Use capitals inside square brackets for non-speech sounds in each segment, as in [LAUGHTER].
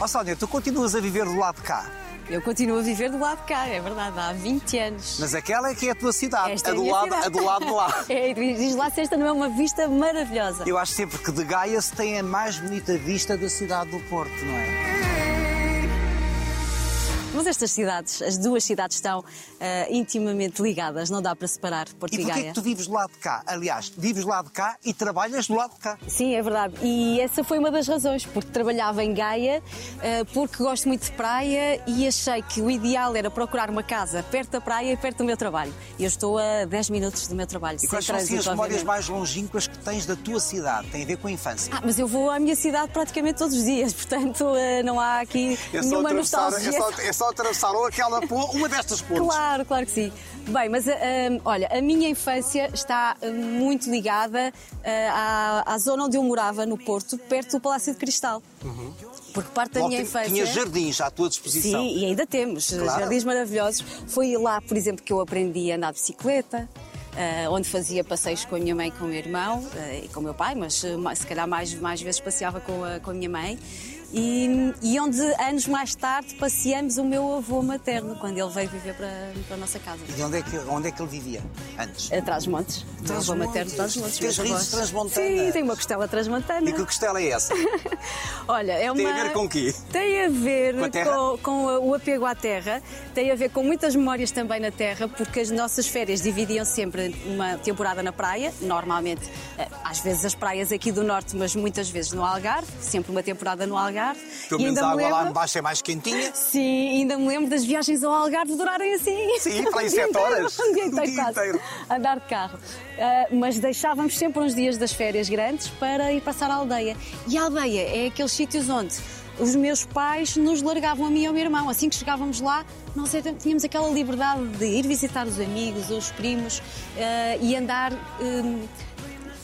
Ó Sónia, tu continuas a viver do lado de cá. Eu continuo a viver do lado de cá, é verdade, há 20 anos. Mas aquela é que é a tua cidade, Esta a, é a do minha lado, cidade. a do lado de lá. [LAUGHS] É, diz lá se esta não é uma vista maravilhosa. Eu acho sempre que de Gaia se tem a mais bonita vista da cidade do Porto, não é? Mas estas cidades, as duas cidades estão ah, intimamente ligadas, não dá para separar Porto E e, porquê Gaia. que tu vives lado de cá? Aliás, vives lado de cá e trabalhas do lado de cá. Sim, é verdade. E essa foi uma das razões, porque trabalhava em Gaia, ah, porque gosto muito de praia e achei que o ideal era procurar uma casa perto da praia e perto do meu trabalho. E eu estou a 10 minutos do meu trabalho. E quais são assim, as memórias mais longínquas que tens da tua cidade? Tem a ver com a infância. Ah, mas eu vou à minha cidade praticamente todos os dias, [LAUGHS] portanto ah, não há aqui nenhuma nostalgia. é só atravessar ou aquela uma destas pontes. Claro, claro que sim. Bem, mas ah, ah, olha, a minha infância está ah, muito ligada ah, à, à zona onde eu morava, no Porto, perto do Palácio de Cristal. Porque parte da Bom, minha infância. Tinha jardins à tua disposição. Sim, e ainda temos Claro. jardins maravilhosos. Foi lá, por exemplo, que eu aprendi a andar de bicicleta. ah, onde fazia passeios com a minha mãe e com o meu irmão ah, e com o meu pai, mas mais- se calhar mais, mais vezes passeava com a, com a minha mãe. E, e onde anos mais tarde passeamos o meu avô materno, quando ele veio viver para, para a nossa casa. E onde é, que, onde é que ele vivia antes? Atrás de montes. O meu avô materno atrás de montes. Tens raízes transmontanas. Sim, tem uma costela transmontana. E que costela é essa? [LAUGHS] Olha, é uma... Tem a ver com o quê? Tem a ver Com com, com o apego à terra, tem a ver com muitas memórias também na terra, porque as nossas férias dividiam sempre uma temporada na praia, normalmente, eh, às vezes as praias aqui do Norte, mas muitas vezes no Algarve, sempre uma temporada no Algarve. Pelo E menos a água lá lembro- embaixo é mais quentinha. Sim, ainda me lembro das viagens ao Algarve durarem assim. Sim, [LAUGHS] para aí sete inteiro, horas. Um dia [LAUGHS] inteiro, quase. Andar de carro. Ah, mas deixávamos sempre uns dias das férias grandes para ir passar à aldeia. E a aldeia é aqueles sítios onde os meus pais nos largavam a mim e ao meu irmão. Assim que chegávamos lá, nós tínhamos aquela liberdade de ir visitar os amigos, os primos ah, e andar. hum,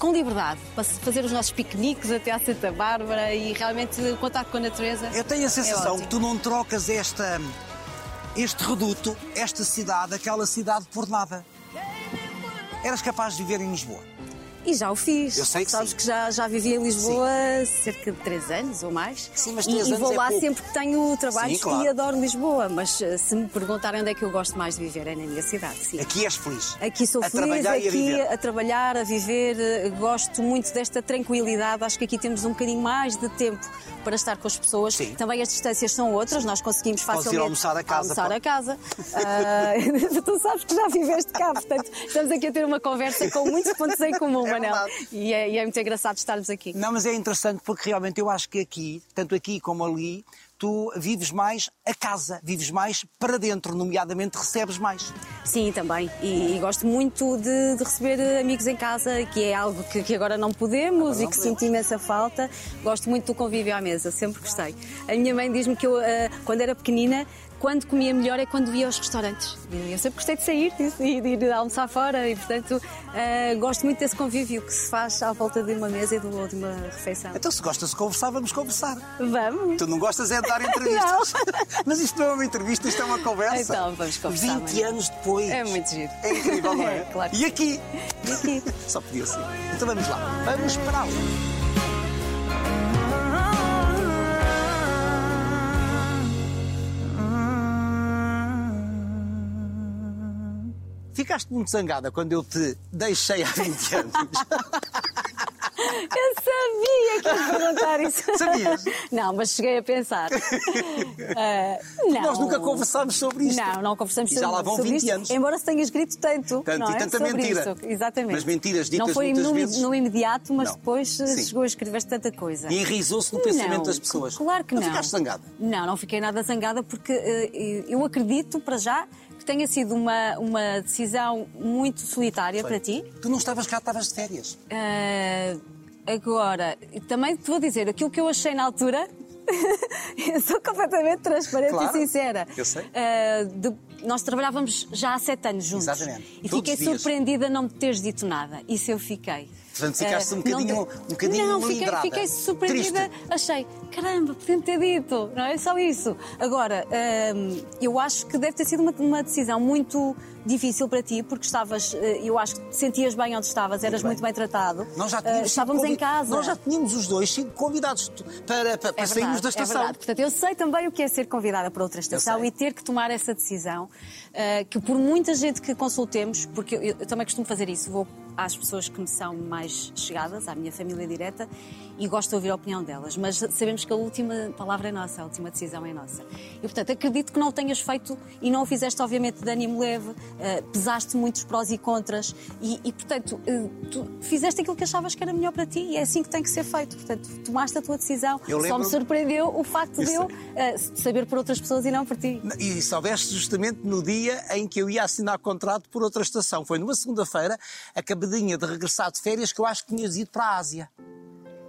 com liberdade, para fazer os nossos piqueniques até à Santa Bárbara e realmente o contato com a natureza. Eu tenho a sensação ótimo. que tu não trocas esta, este reduto, esta cidade, aquela cidade por nada. Eras capaz de viver em Lisboa. E já o fiz. Eu sei que Sabes sim. que já, já vivi em Lisboa cerca de três anos ou mais. Sim, mas E- três e, anos vou é lá pouco. sempre que tenho trabalhos Sim, claro. e adoro Lisboa. Mas eh, se me perguntarem onde é que eu gosto mais de viver, é na minha cidade, sim. Aqui és feliz. Aqui sou a feliz, e a aqui viver. a trabalhar, a viver. eh, Gosto muito desta tranquilidade. Acho que aqui temos um bocadinho mais de tempo para estar com as pessoas. Sim. Também as distâncias são outras, nós conseguimos Podes ir facilmente almoçar a casa, almoçar pode. a casa. Ah, [LAUGHS] tu sabes que já viveste cá, portanto, estamos aqui a ter uma conversa com muitos pontos em comum, Manel. E é, e é muito engraçado estarmos aqui. Não, mas é interessante porque realmente eu acho que aqui, tanto aqui como ali, tu vives mais a casa, vives mais para dentro, nomeadamente recebes mais. Sim, também. E, e gosto muito de, de receber amigos em casa, que é algo que, que agora não podemos não e que podemos. sinto imensa falta. Gosto muito do convívio à mesa, sempre gostei. A minha mãe diz-me que eu, eh, quando era pequenina, quando comia melhor é quando ia aos restaurantes. Eu sempre gostei de sair disso, e de ir almoçar fora e, portanto, eh, gosto muito desse convívio que se faz à volta de uma mesa e de uma, refeição. Então, se gostas de conversar, vamos conversar. Vamos! Tu não gostas é de dar [LAUGHS] entrevistas. [LAUGHS] Mas isto não é uma entrevista, isto é uma conversa. Então, vamos conversar, 20 Manuel. anos depois. É muito giro. É incrível, não é? [LAUGHS] É, claro. E aqui? E aqui? Só podia ser. Então vamos lá. Vamos para ali. Ficaste muito zangada quando eu te deixei há 20 [LAUGHS] anos. Eu sabia que ia perguntar isso. Sabias? Não, mas cheguei a pensar. [LAUGHS] Não. Nós nunca conversámos sobre isto. Não, não conversamos E já sobre, lá vão sobre 20 isto, anos. Embora se tenha escrito tanto. Tanto, e é? tanta sobre mentira. Isso. Exatamente. Mas mentiras ditas Não foi muitas no, vezes. no imediato, mas Não. depois eh, Sim. chegou a escrever-se tanta coisa. E enraizou-se no pensamento Não, das pessoas. Claro que não. não. ficaste zangada? Não, não fiquei nada zangada porque eh, eu acredito, para já, que tenha sido uma, uma decisão muito solitária para ti. Tu não estavas cá, estavas de férias. Ah, agora, também te vou dizer aquilo que eu achei na altura. [LAUGHS] eu sou completamente transparente Claro, e sincera. eu sei. Ah, de- nós trabalhava já há sete anos juntos. Exatamente. E Todos fiquei surpreendida não me teres dito nada. Isso eu fiquei. Portanto, ficaste um bocadinho, um bocadinho Não, fiquei, fiquei surpreendida. Triste. Achei, caramba, podia ter dito, não é só isso. Agora, hum, eu acho que deve ter sido uma, uma decisão muito difícil para ti, porque estavas, eh, eu acho que sentias bem onde estavas, eras bem. muito bem tratado. Nós já Eh, tínhamos sido estávamos em convi- casa. Nós já tínhamos os dois convidados para, para, para É sairmos da É estação. verdade. Portanto, eu sei também o que é ser convidada para outra estação e ter que tomar essa decisão, eh, que por muita gente que consultemos, porque eu, eu também costumo fazer isso, vou às pessoas que me são mais chegadas, à minha família direta, e gosto de ouvir a opinião delas, mas sabemos que a última palavra é nossa, a última decisão é nossa. E, portanto, acredito que não o tenhas feito e não o fizeste, obviamente, de ânimo leve, eh, pesaste muitos prós e contras e, e, portanto, eh, tu fizeste aquilo que achavas que era melhor para ti e é assim que tem que ser feito. Portanto, tomaste a tua decisão. Eu Só me lembro- surpreendeu o facto de eu eh, saber por outras pessoas e não por ti. E soubeste justamente no dia em que eu ia assinar contrato por outra estação. Foi numa segunda-feira, acabadinha de regressar de férias, que eu acho que tinhas ido para a Ásia.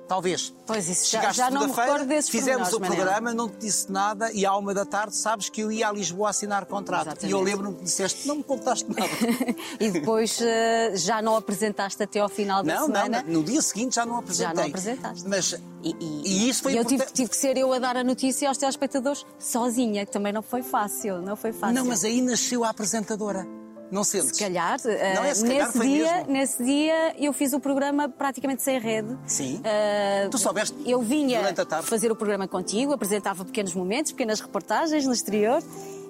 Talvez. Pois, isso já- Chegaste já não me recordo desses Fizemos o programa, não te disse nada e à uma da tarde sabes que eu ia a Lisboa assinar contrato. Exatamente. E eu lembro-me que disseste, não me contaste nada. [LAUGHS] e depois eh, já não apresentaste até ao final da não, não, semana. no dia seguinte já não apresentei. Já não apresentaste. Mas, E, e- e isso foi e eu tive, tive que ser eu a dar a notícia aos telespectadores sozinha, que também não foi fácil, não foi fácil. Não, mas aí nasceu a apresentadora. Não sentes? Se calhar, eh, Não é se calhar, nesse, dia, mesmo. nesse dia eu fiz o programa praticamente sem rede. Sim. Eh, Tu soubeste Eu vinha durante a tarde? fazer o programa contigo, apresentava pequenos momentos, pequenas reportagens no exterior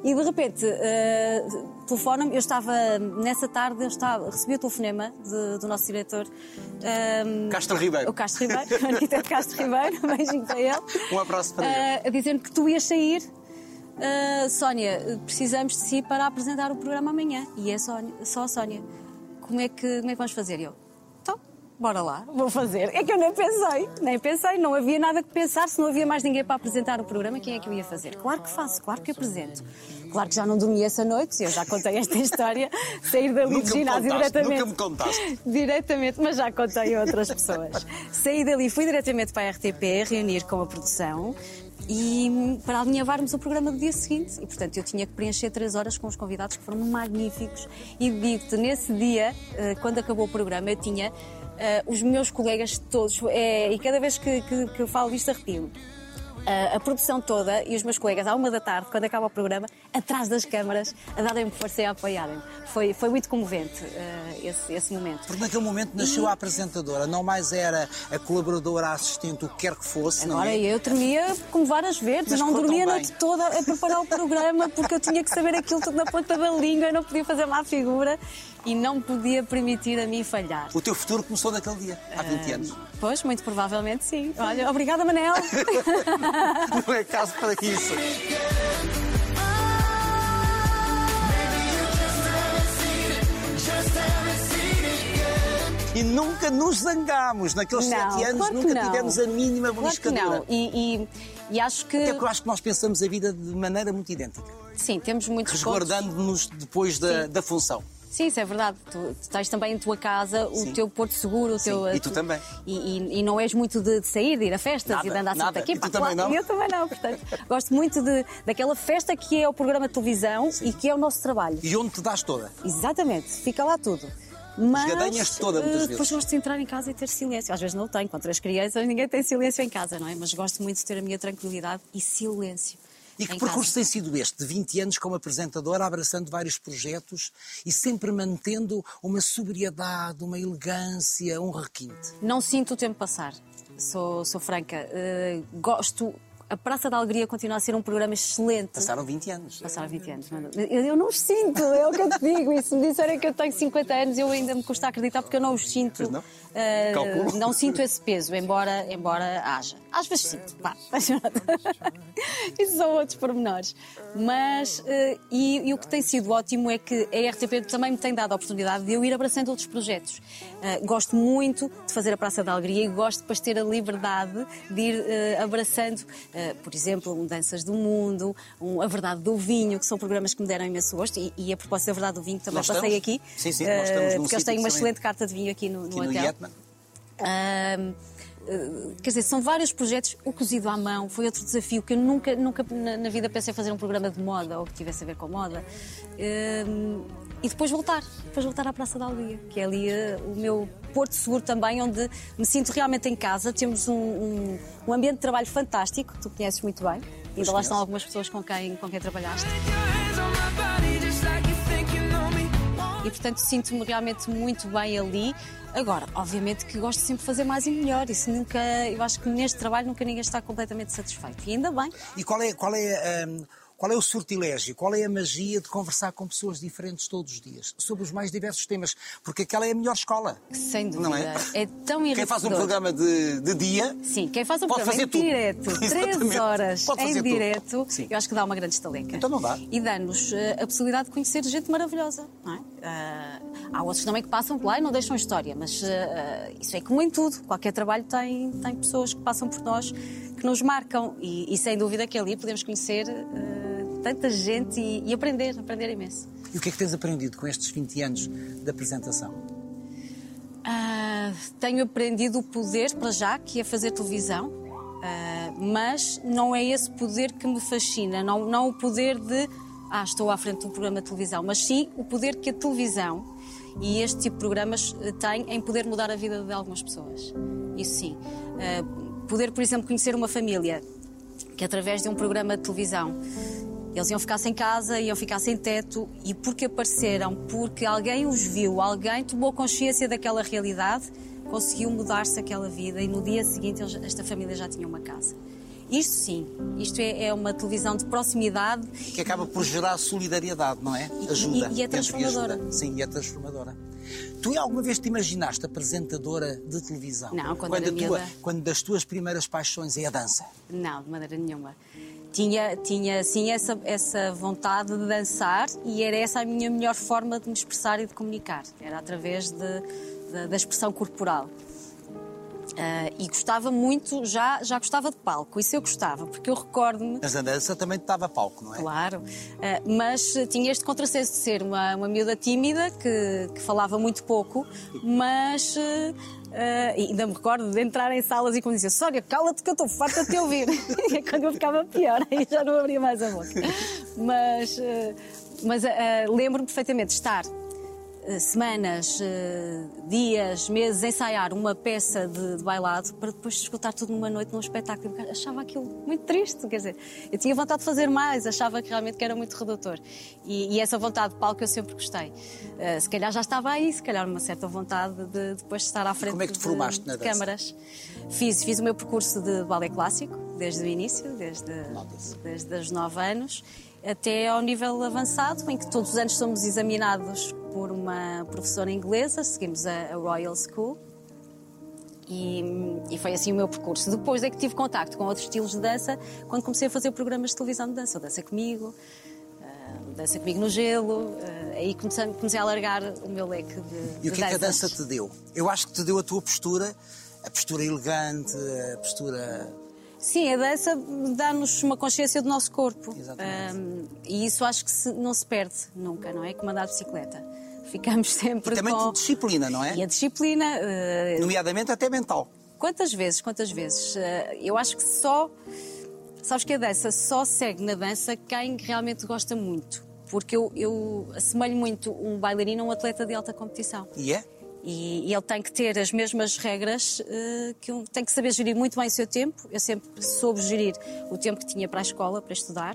e de repente eh, telefona-me. Eu estava, nessa tarde, eu estava, recebi o telefonema de- do nosso diretor. eh, Castro Ribeiro. O Castro Ribeiro, [LAUGHS] o Anitta Castro Ribeiro, um beijinho para ele. [LAUGHS] Um abraço para ele. Eh, a dizer-me que tu ias sair. Uh, Sónia, precisamos de si para apresentar o programa amanhã. E é Sónia, só a Sónia. Como é, que, como é que vamos fazer? Eu, então, bora lá, vou fazer. É que eu nem pensei, nem pensei, não havia nada que pensar, se não havia mais ninguém para apresentar o programa, quem é que eu ia fazer? Claro que faço, claro que apresento. Claro que já não dormi essa noite, eu já contei esta história, sair dali do ginásio contaste, diretamente. nunca me contaste. Diretamente, mas já contei a outras pessoas. Saí dali, fui diretamente para a RTP reunir com a produção e para alinhavarmos o programa do dia seguinte. E, portanto, eu tinha que preencher três horas com os convidados que foram magníficos. E digo-te, nesse dia, eh, quando acabou o programa, eu tinha eh, os meus colegas todos, eh, e cada vez que, que, que eu falo disto arrepio a, a produção toda e os meus colegas, à uma da tarde, quando acaba o programa, atrás das câmaras, a darem-me força e a apoiarem-me. Foi, foi muito comovente eh, esse, esse momento. Porque naquele momento nasceu a apresentadora, não mais era a colaboradora, a assistente, o que quer que fosse. não Agora é? eu tremia como várias vezes, Mas não dormia a noite toda a preparar o programa porque eu tinha que saber aquilo tudo na ponta da língua, eu não podia fazer má figura e não podia permitir a mim falhar. O teu futuro começou naquele dia, há 20 Ah. anos. Pois, muito provavelmente sim. Olha, obrigada Manel. [LAUGHS] Não é caso para isso. E nunca nos zangámos. Naqueles Não, sete anos claro nunca não. tivemos a mínima Claro beliscadura. não. E, e, e acho que. Até porque eu acho que nós pensamos a vida de maneira muito idêntica, Sim, temos muitos resguardando-nos depois da, Sim. da função. Sim, isso é verdade. Tu, tu tens também em tua casa o Sim. teu porto seguro, o Sim, teu. e tu também. E, e- não és muito de, de sair, de ir a festas Nada, e de andar sempre aqui. E tu também não? Eu também não, portanto. [LAUGHS] gosto muito de, daquela festa que é o programa de televisão e que é o nosso trabalho. E onde te dás toda? Exatamente, fica lá tudo. Mas Esgadanhas toda, muitas eh, vezes. depois gosto de entrar em casa e ter silêncio. Às vezes não tenho, com três crianças ninguém tem silêncio em casa, não é? Mas gosto muito de ter a minha tranquilidade e silêncio. E que percurso tem sido este, de 20 anos como apresentadora, abraçando vários projetos e sempre mantendo uma sobriedade, uma elegância, um requinte? Não sinto o tempo passar, sou, sou franca. Eh, gosto. A Praça da Alegria continua a ser um programa excelente. Passaram 20 anos. Passaram 20 anos. mas Eu, eu não os sinto, é o que eu te digo. E se me disserem que eu tenho 50 anos, eu ainda me custa acreditar porque eu não os sinto. Pois não? Calculo. não sinto esse peso, embora, embora haja. Às vezes sinto, pá. Isso [LAUGHS] são outros pormenores. Mas, eh, e, e o que tem sido ótimo é que a RTP também me tem dado a oportunidade de eu ir abraçando outros projetos. Eh, gosto muito de fazer a Praça da Alegria e gosto depois de ter a liberdade de ir abraçando, eh, por exemplo, um Danças do Mundo, um A Verdade do Vinho, que são programas que me deram imenso gosto. E, e a propósito da Verdade do Vinho, também Nós passei estamos? aqui. Sim, sim, eh, nós estamos num Porque eles têm uma excelente carta de vinho aqui no, no Aqui no hotel. Yetman. Ahm, eh, quer dizer, são vários projetos. O cozido à mão foi outro desafio que eu nunca, nunca na, na vida pensei fazer um programa de moda ou que tivesse a ver com moda. E depois voltar, depois voltar à Praça da Alegria, que é ali eh, o meu porto seguro também, onde me sinto realmente em casa. Temos um, um, um ambiente de trabalho fantástico, tu conheces muito bem. Ainda lá estão algumas pessoas com quem, com quem trabalhaste. E portanto sinto-me realmente muito bem ali. Agora, obviamente que gosto sempre de fazer mais e melhor. Isso nunca, eu acho que neste trabalho nunca ninguém está completamente satisfeito. E ainda bem. E qual é, qual é um qual é o sortilégio? Qual é a magia de conversar com pessoas diferentes todos os dias? Sobre os mais diversos temas. Porque aquela é a melhor escola. Sem dúvida. Não é? é tão Quem faz um programa de, de dia. Sim, quem faz um programa em tudo. direto, [LAUGHS] três horas em direto, eu acho que dá uma grande estaleca. Então não dá. E dá-nos uh, a possibilidade de conhecer gente maravilhosa. Não é? Uh, há outros também que passam por lá e não deixam história, mas uh, isso é como em tudo. Qualquer trabalho tem, tem pessoas que passam por nós que nos marcam e, e sem dúvida que ali podemos conhecer tanta gente e, e, aprender, aprender imenso. E o que é que tens aprendido com estes 20 anos de apresentação? Uh, tenho aprendido o poder, para já, que é fazer televisão, uh, mas não é esse poder que me fascina, não, não o poder de, ah, estou à frente de um programa de televisão, mas sim o poder que a televisão e este tipo de programas eh, têm em poder mudar a vida de algumas pessoas. Isso sim. Uh, poder, por exemplo, conhecer uma família que através de um programa de televisão eles iam ficar sem casa, iam ficar sem teto e porque apareceram, porque alguém os viu, alguém tomou consciência daquela realidade, conseguiu mudar-se aquela vida e no dia seguinte esta família já tinha uma casa. Isto sim, isto é, é, uma televisão de proximidade. Que acaba por gerar solidariedade, não é? Ajuda. E, e é transformadora. Sim, e é transformadora. Tu alguma vez te imaginaste apresentadora de televisão? Não, quando, quando, tua, quando das tuas primeiras paixões é a dança? Não, de maneira nenhuma tinha, tinha sim essa, essa vontade de dançar e era essa a minha melhor forma de me expressar e de comunicar. Era através de, de, da expressão corporal. Uh, e gostava muito, já, já gostava de palco, isso eu gostava, porque eu recordo-me. Mas a dança também estava palco, não é? Claro, uh, mas tinha este contrassenso de ser uma, uma miúda tímida que, que falava muito pouco, mas uh, ainda me recordo de entrar em salas e quando dizia Sónia, cala-te que eu estou farta de te ouvir. [LAUGHS] e é quando eu ficava pior, aí já não abria mais a boca. Mas, mas lembro-me perfeitamente de estar semanas, eh, dias, meses ensaiar uma peça de, de, bailado para depois escutar tudo numa noite num espetáculo. Eu achava aquilo muito triste, quer dizer, eu tinha vontade de fazer mais, achava que realmente que era muito redutor. E, e essa vontade de palco eu sempre gostei. Uh, se calhar já estava aí, se calhar uma certa vontade de depois de estar à frente como é que te formaste de, na de câmaras. Fiz, fiz o meu percurso de balé clássico, desde o início, desde, desde os nove anos até ao nível avançado, em que todos os anos somos examinados por uma professora inglesa, seguimos a, a Royal School. E, e, foi assim o meu percurso. Depois é que tive contacto com outros estilos de dança, quando comecei a fazer programas de televisão de dança, Dança Comigo, uh, Dança Comigo no Gelo, uh, aí comecei, comecei, a alargar o meu leque de E o que é que a dança te deu? Eu acho que te deu a tua postura, a postura elegante, a postura Sim, a dança dá-nos uma consciência do nosso corpo. Exatamente. Um, e isso acho que se, não se perde nunca, não é? Como andar de bicicleta. [LAUGHS] Ficamos sempre e também com... disciplina, não é? E a disciplina... Uh... Nomeadamente até mental. Quantas vezes, quantas vezes? Uh, eu acho que só... Sabes que a dança só segue na dança quem realmente gosta muito. Porque eu, eu assemelho muito um bailarino a um atleta de alta competição. E é? E, e, ele tem que ter as mesmas regras, uh, que um, tem que saber gerir muito bem o seu tempo. Eu sempre soube gerir o tempo que tinha para a escola, para estudar.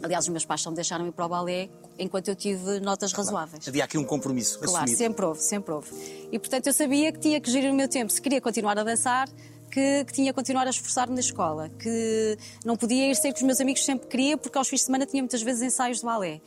Aliás, os meus pais só me deixaram ir para o balé enquanto eu tive notas razoáveis. Havia aqui um compromisso Claro, assumido. sempre houve, sempre houve. E, portanto, eu sabia que tinha que gerir o meu tempo. Se queria continuar a dançar, que, que, tinha que continuar a esforçar-me na escola, que não podia ir sair com os meus amigos sempre queria, porque aos fins de semana tinha muitas vezes ensaios de balé.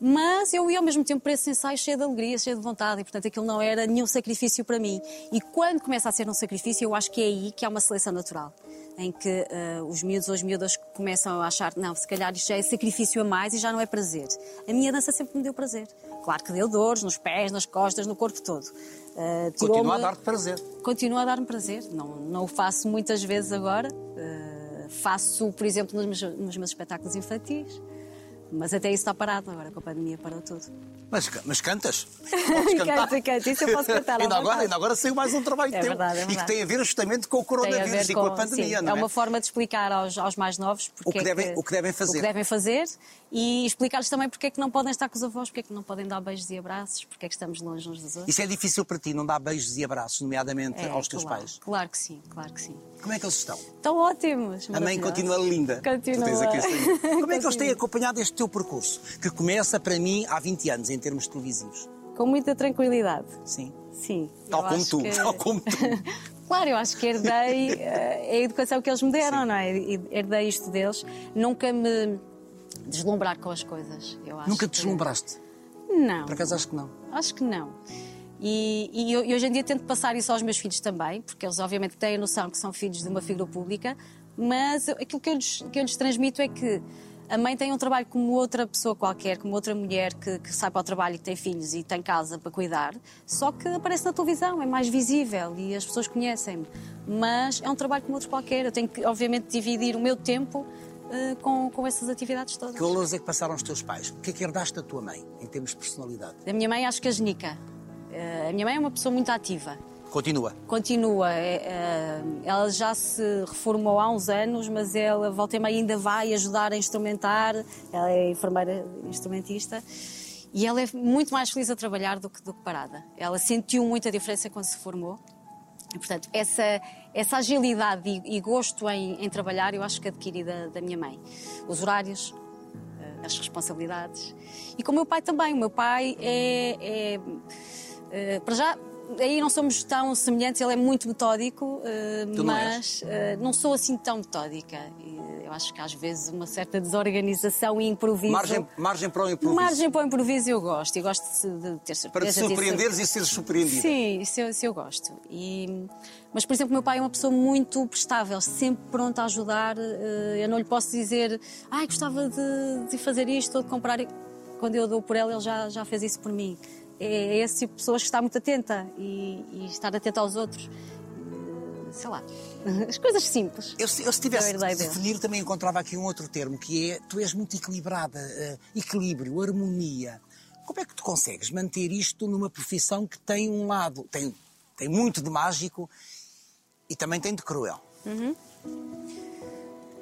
Mas eu ia ao mesmo tempo para esse ensaio cheio de alegria, cheio de vontade, e portanto aquilo não era nenhum sacrifício para mim. E quando começa a ser um sacrifício, eu acho que é aí que há uma seleção natural. Em que uh, os miúdos ou as miúdas começam a achar, não, se calhar isto já é sacrifício a mais e já não é prazer. A minha dança sempre me deu prazer. Claro que deu dores nos pés, nas costas, no corpo todo. Uh, Continua a dar-te prazer. Continua a dar-me prazer. Não, não o faço muitas vezes agora. Uh, faço, por exemplo, nos meus, nos meus espetáculos infantis. Mas até isso está parado agora, com a pandemia parou tudo. Mas, mas cantas? [LAUGHS] canto, canto, isso eu posso cantar. [LAUGHS] ainda, agora, ainda agora saiu mais um trabalho é teu. Verdade, é verdade. E que tem a ver justamente com o coronavírus e com, a pandemia, sim, não é? É uma forma de explicar aos, aos mais novos o que, é devem, que, o que devem fazer. O que devem fazer e explicar-lhes também porque é que não podem estar com os avós, porque é que não podem dar beijos e abraços, porque é que estamos longe uns dos outros. Isso é difícil para ti, não dar beijos e abraços, nomeadamente É, aos teus claro, pais? Claro que sim, claro que sim. Como é que eles estão? Estão ótimos. A mãe continua linda. Continua. [LAUGHS] Como é que eles têm acompanhado este teu percurso? Que começa, para mim, há 20 anos, em termos televisivos. Com muita tranquilidade. Sim. Sim. Tal como tu, que- tal como tu. [LAUGHS] Claro, eu acho que herdei [LAUGHS] eh, a educação que eles me deram, não é? Herdei isto deles. Nunca me deslumbrar com as coisas. Eu acho Nunca te que- deslumbraste? Não. Por acaso acho que não. Acho que não. E, e e hoje em dia tento passar isso aos meus filhos também, porque eles obviamente têm a noção que são filhos de uma figura pública, mas aquilo que eu lhes, que eu lhes transmito é que a mãe tem um trabalho como outra pessoa qualquer, como outra mulher que, que sai para o trabalho e que tem filhos e tem casa para cuidar, só que aparece na televisão, é mais visível e as pessoas conhecem-me. Mas é um trabalho como outro qualquer. Eu tenho que, obviamente, dividir o meu tempo eh, com, com essas atividades todas. Que valores é que passaram os teus pais? O que é que herdaste da tua mãe, em termos de personalidade? A minha mãe acho que a genica. Eh, A minha mãe é uma pessoa muito ativa. Continua. Continua. é, é, ela já se reformou há uns anos, mas ela volta e ainda vai ajudar a instrumentar. Ela é enfermeira instrumentista. E ela é muito mais feliz a trabalhar do que, do que parada. Ela sentiu muita diferença quando se formou. E, portanto, essa, essa agilidade e, e gosto em, em trabalhar eu acho que adquiri da, da minha mãe. Os horários, eh, as responsabilidades. E com o meu pai também. O meu pai é. é, eh, para já, aí não somos tão semelhantes, ele é muito metódico, eh, não mas eh, não sou assim tão metódica. E eu acho que às vezes uma certa desorganização e improviso. Margem, margem para o improviso. Margem para o improviso eu gosto. E gosto de, ter surpresa. Para te surpreenderes e seres surpreendida. Sim, isso eu, isso eu gosto. E- mas, por exemplo, o meu pai é uma pessoa muito prestável, sempre pronta a ajudar. eh, Eu não lhe posso dizer, ai, gostava de, de fazer isto ou de comprar. i-". Quando eu dou por ela, ele já, já fez isso por mim. É esse tipo de pessoas que está muito atenta e, e estar atenta aos outros. Sei lá, [LAUGHS] as coisas simples. Eu, se- eu se tivesse dele. definir, também encontrava aqui um outro termo, que é tu és muito equilibrada, eh, equilíbrio, harmonia. Como é que tu consegues manter isto numa profissão que tem um lado, tem, tem muito de mágico e também tem de cruel?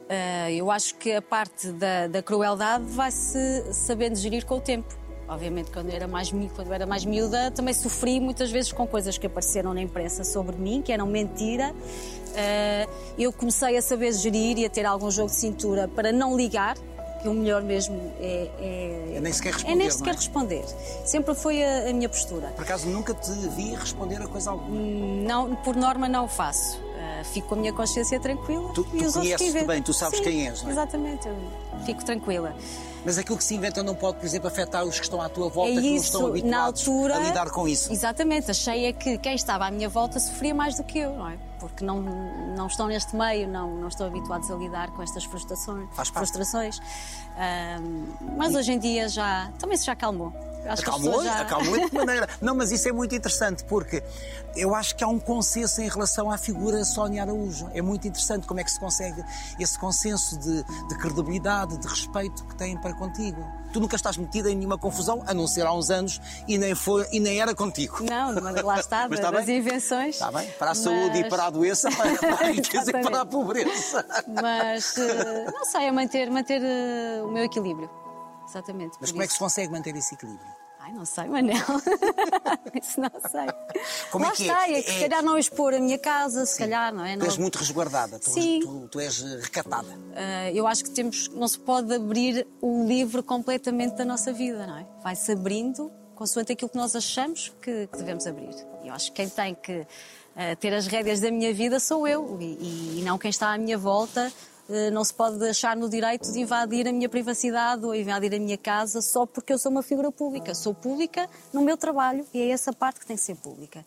Uh, eu acho que a parte da, da crueldade vai-se sabendo gerir com o tempo. Obviamente, quando era mais, quando eu era mais miúda, também sofri muitas vezes com coisas que apareceram na imprensa sobre mim, que eram mentira. Uh, eu comecei a saber gerir e a ter algum jogo de cintura para não ligar, que o melhor mesmo é. é É nem sequer é responder, nem não sequer é? responder. Sempre foi a, a minha postura. Por acaso nunca te vi responder a coisa alguma. Não, por norma, não o faço. Uh, fico com a minha consciência tranquila. Tu- e tu os vêem. bem, tu sabes Sim, quem és, não é? Exatamente, eu fico tranquila. Mas aquilo que se inventa não pode, por exemplo, afetar os que estão à tua volta, é que não estão habituados altura. a lidar com isso. Exatamente, achei é que quem estava à minha volta sofria mais do que eu, não é? Porque não, não estão neste meio, não, não estão habituados a lidar com estas frustrações. Faz parte. frustrações. Ahm, mas hoje em dia já. Também se já acalmou. Acho Acalmou, já... acalmou de [LAUGHS] maneira? Não, mas isso é muito interessante porque eu acho que há um consenso em relação à figura Sónia Araújo. É muito interessante como é que se consegue esse consenso de, de credibilidade, de respeito que têm para contigo. Tu nunca estás metida em nenhuma confusão, a não ser há uns anos, e nem, foi, e nem era contigo. Não, mas lá está, [LAUGHS] Mas está das bem. invenções. Está bem? Para a saúde e mas- para a doença, [LAUGHS] para, para a riqueza e para a pobreza. Mas eh, não sei, é manter, manter eh, o meu equilíbrio. Exatamente. Mas como é que isso. se consegue manter esse equilíbrio? Ai, não sei, Manel. [LAUGHS] Isso não sei. Como é Lá que é? está, é que É- se calhar não expor a minha casa, se calhar, não é? Tu Não- és muito resguardada, tu, Sim. tu- tu és recatada. Ah, eu acho que temos, não se pode abrir o livro completamente da nossa vida, não é? Vai-se abrindo consoante aquilo que nós achamos que, que devemos abrir. Eu acho que quem tem que ah, ter as rédeas da minha vida sou eu e, e não quem está à minha volta. Ah, não se pode deixar no direito de invadir a minha privacidade ou invadir a minha casa só porque eu sou uma figura pública. Sou pública no meu trabalho e é essa parte que tem que ser pública.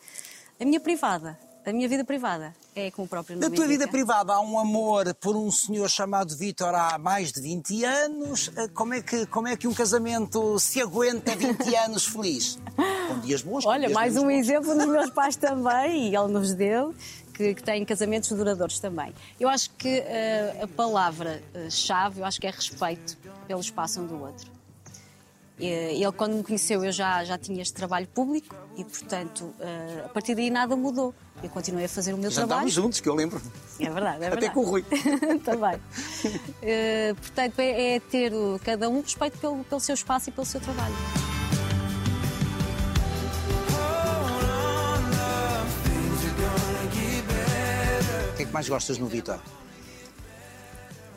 A minha privada, a minha vida privada, é como o próprio Na nome tua vida privada há um amor por um senhor chamado Vítor há mais de 20 anos. Eh, Como é, que, como é que um casamento se aguenta 20 [LAUGHS] anos feliz? Com dias bons, com Olha, dias mais um bons. exemplo dos meus pais também, e ele nos deu, que, que têm casamentos duradouros também. Eu acho que eh, a palavra-chave, eu acho que é respeito pelo espaço um do outro. Ele, quando me conheceu, eu já, já tinha este trabalho público e, portanto, eh, a partir daí nada mudou. Eu continuei a fazer o meu Já trabalho. estávamos juntos, que eu lembro. É verdade, é verdade. Até com o Rui. [LAUGHS] Também. Eh, portanto, é, é ter cada um respeito pelo, pelo seu espaço e pelo seu trabalho. Mais gostas no Vitor?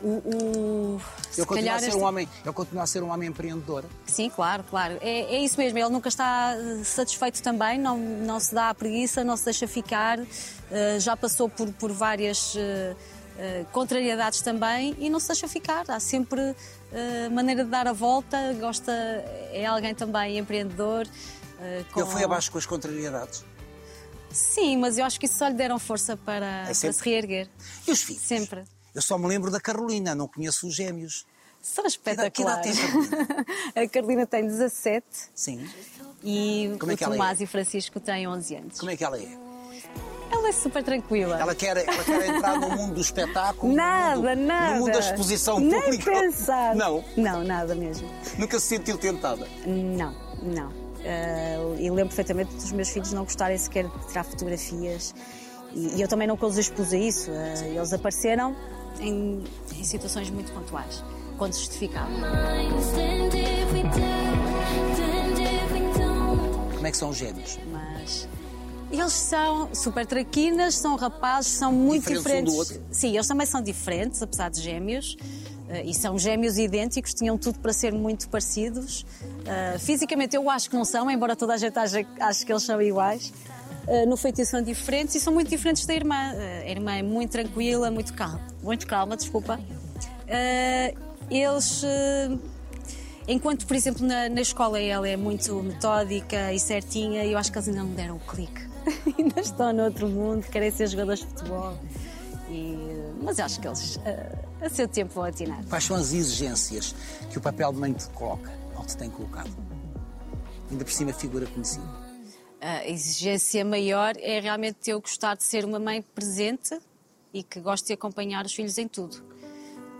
O, o- Eu continuo, a ser este- um homem, eu continuo a ser um homem empreendedor. Sim, claro, claro. É, é isso mesmo. Ele nunca está eh, satisfeito também, não, não se dá a preguiça, não se deixa ficar. Eh, já passou por, por várias eh, eh, contrariedades também e não se deixa ficar. Há sempre maneira de dar a volta. Gosta, é alguém também empreendedor. com- Ele foi abaixo com as contrariedades. Sim, mas eu acho que isso só lhe deram força para, para sempre? se reerguer. E os filhos? Sempre. Eu só me lembro da Carolina, não conheço os gêmeos. São espetaculares. a Carolina? [LAUGHS] a Carolina tem 17 Sim. e Como é o ela Tomás é? e Francisco têm 11 anos. Como é que ela é? Ela é super tranquila. Ela quer, ela quer entrar no mundo do espetáculo? Nada, no mundo, nada. No mundo da exposição Nem pública? pensar. Não. Não, nada mesmo. Nunca se sentiu tentada? Não, não. Ah, e lembro perfeitamente dos meus filhos não gostarem sequer de tirar fotografias. E, e eu também nunca os expus a isso. Ah, eles apareceram em, em situações muito pontuais, quando se justificava. Stand if we do, stand if we don't. Como é que são os gêmeos? Mas eles são super traquinas, são rapazes, são muito Diferentes um diferentes. outro? Sim, eles também são diferentes, apesar de gêmeos. Eh, E são gêmeos idênticos, tinham tudo para ser muito parecidos. Eh, fisicamente eu acho que não são, embora toda a gente ache, ache que eles são iguais. Eh, no feitiço são diferentes e são muito diferentes da irmã. A irmã é muito tranquila, muito calma, muito calma, desculpa. Eles Enquanto, por exemplo, na, na escola ela é muito metódica e certinha, eu acho que eles ainda não deram o clique. [LAUGHS] ainda estão no outro mundo, querem ser jogadores de futebol. E, mas acho que eles, a, a seu tempo, vão atinar. Quais são as exigências que o papel de mãe te coloca, ou te tem colocado? Ainda por cima, figura conhecida. A exigência maior é realmente eu gostar de ser uma mãe presente e que goste de acompanhar os filhos em tudo.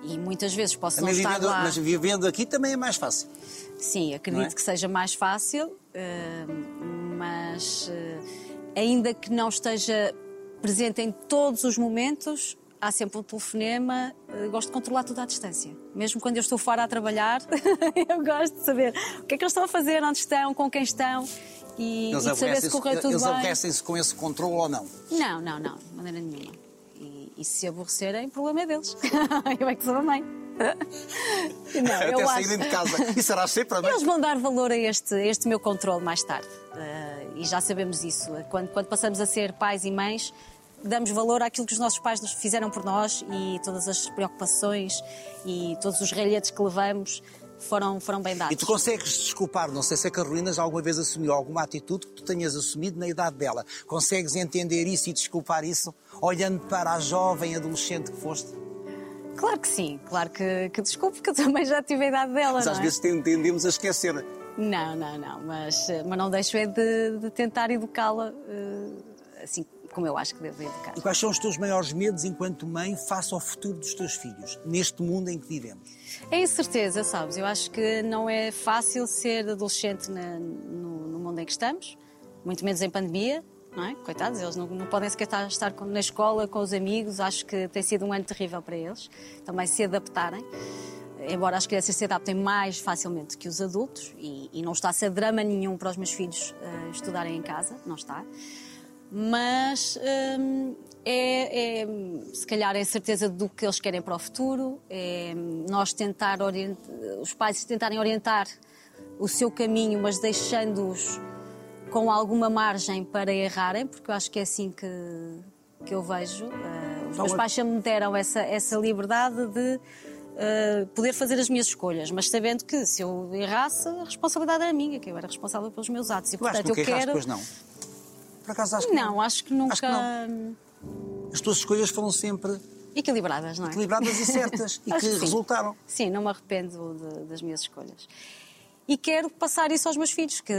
E muitas vezes posso não estar vivendo, lá. mas vivendo aqui também é mais fácil. Sim, acredito é? que seja mais fácil, eh, mas eh, ainda que não esteja presente em todos os momentos, há sempre um telefonema. eh, Gosto de controlar tudo à distância. Mesmo quando eu estou fora a trabalhar, [LAUGHS] eu gosto de saber o que é que eles estão a fazer, onde estão, com quem estão e, Eles e de saber se correu tudo eles bem. aborrecem-se com esse controle ou não? Não, não, não, de maneira nenhuma. E, e se aborrecerem, o problema é deles. [LAUGHS] eu é que sou a mãe. [LAUGHS] Não, Até eu acho... saírem de casa. E será sempre a mãe. Eles vão dar valor a este, a este meu controle mais tarde. Eh, e já sabemos isso. Quando, quando passamos a ser pais e mães, damos valor àquilo que os nossos pais nos fizeram por nós e todas as preocupações e todos os relhetes que levamos foram, foram bem dados. E tu consegues desculpar, não sei se a Carolina já alguma vez assumiu alguma atitude que tu tenhas assumido na idade dela. Consegues entender isso e desculpar isso, olhando para a jovem adolescente que foste? Claro que sim, claro que, que desculpe, que eu também já tive a idade dela. Mas não às é? vezes tendemos a esquecer. Não, não, não, mas, mas não deixo é de, de tentar educá-la eh, assim como eu acho que devo educar. E quais são os teus maiores medos enquanto mãe face ao futuro dos teus filhos, neste mundo em que vivemos? É incerteza, sabes? Eu acho que não é fácil ser adolescente na- no, no mundo em que estamos, muito menos em pandemia, não é? Coitados, eles não, não podem sequer estar, estar com- na escola com os amigos. Acho que tem sido um ano terrível para eles, também se adaptarem. Embora as crianças se adaptem mais facilmente que os adultos, e, e não está a ser drama nenhum para os meus filhos eh, estudarem em casa, não está. Mas hum, é, é, se calhar é a certeza do que eles querem para o futuro, é nós tentar orientar, os pais tentarem orientar o seu caminho, mas deixando-os com alguma margem para errarem, porque eu acho que é assim que, que eu vejo. Eh, os meus Então, pais sempre me deram essa, essa liberdade de eh, poder fazer as minhas escolhas, mas sabendo que se eu errasse, a responsabilidade era minha, que eu era responsável pelos meus atos. E, portanto, que eu nunca erraste, quero. pois não? Por acaso acho que Não, acho que nunca. Acho que As tuas escolhas foram sempre Equilibradas, não é? equilibradas e certas [LAUGHS] e que sim. resultaram. Sim, não me arrependo de- das minhas escolhas. E quero passar isso aos meus filhos, que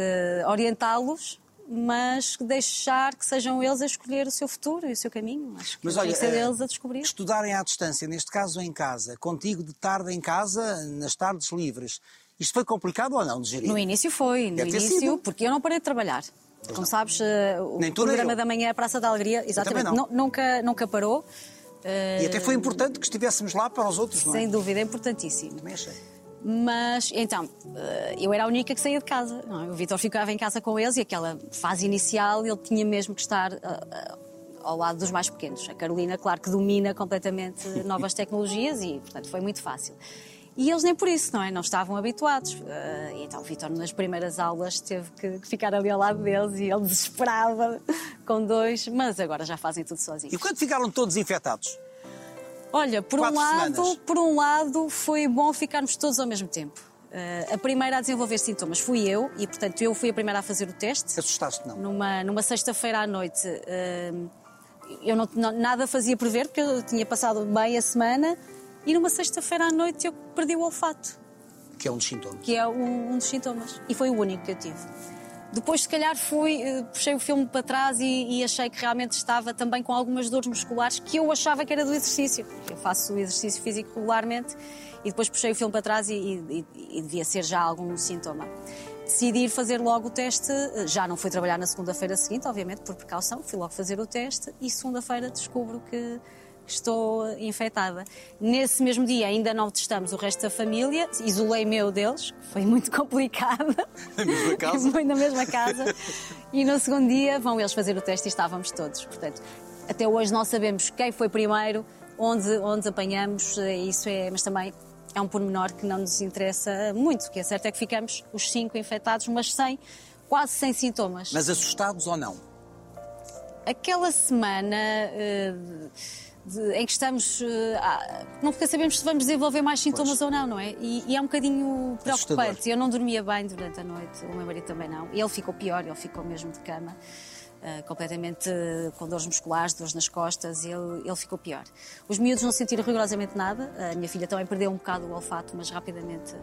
orientá-los, mas deixar que sejam eles a escolher o seu futuro e o seu caminho. Acho que Mas olha, que ser eh, eles a descobrir. estudarem à distância, neste caso em casa, contigo de tarde em casa, nas tardes livres, Isto foi complicado ou não de gerir? No início foi, no Deve ter início, sido. porque eu não parei de trabalhar. Como sabes, eh, o Nem programa da manhã, Praça da Alegria, exatamente, não. nu- nunca, nunca parou. E até foi importante que estivéssemos lá para os outros, não é? Sem dúvida, é importantíssimo. Também achei. Mas, então, eh, eu era a única que saía de casa. não é? O Vitor ficava em casa com eles e aquela fase inicial ele tinha mesmo que estar eh, ao lado dos mais pequenos. A Carolina, claro que domina completamente [LAUGHS] novas tecnologias e, portanto, foi muito fácil. E eles nem por isso, não é? Não estavam habituados. E então o Vitor, nas primeiras aulas, teve que, que ficar ali ao lado deles e ele desesperava com dois, mas agora já fazem tudo sozinhos. E quando ficaram todos infectados? Olha, por um, lado, semanas. por um lado, foi bom ficarmos todos ao mesmo tempo. Eh, a primeira a desenvolver sintomas fui eu, e portanto eu fui a primeira a fazer o teste. Assustaste, não? Numa, numa sexta-feira à noite, eh, eu não, não- nada fazia prever, porque eu tinha passado bem a semana, e numa sexta-feira à noite eu perdi o olfato, Que é um dos sintomas. que é um, um dos sintomas. E foi o único que eu tive. Depois, se calhar, fui, eh, puxei o filme para trás e, e achei que realmente estava também com algumas dores musculares que eu achava que era do exercício. Eu faço o exercício físico regularmente e depois puxei o filme para trás e, e- e devia ser já algum sintoma. Decidi ir fazer logo o teste, já não fui trabalhar na segunda-feira seguinte, obviamente, por precaução, fui logo fazer o teste e segunda-feira descubro que estou infectada. Nesse mesmo dia ainda não testamos o resto da família, isolei meu deles, que foi muito [LAUGHS] complicado. Na mesma casa? Foi na mesma casa. E no segundo dia vão eles fazer o teste e estávamos todos. Portanto, até hoje não sabemos quem foi primeiro, onde, onde apanhamos, eh, isso é, mas também é um pormenor que não nos interessa muito. O que é certo é que ficamos os cinco infectados, mas sem, quase sem sintomas. Mas assustados ou não? Aquela semana eh, de- em que estamos. eh, ah, não porque sabemos se vamos desenvolver mais sintomas ou não, não é? E, e é um bocadinho Assustador. preocupante. Eu não dormia bem durante a noite, o meu marido também não. E ele ficou pior, ele ficou mesmo de cama. eh, completamente eh, com dores musculares, dores nas costas, ele, ele ficou pior. Os miúdos não sentiram rigorosamente nada, a minha filha também perdeu um bocado o olfato, mas rapidamente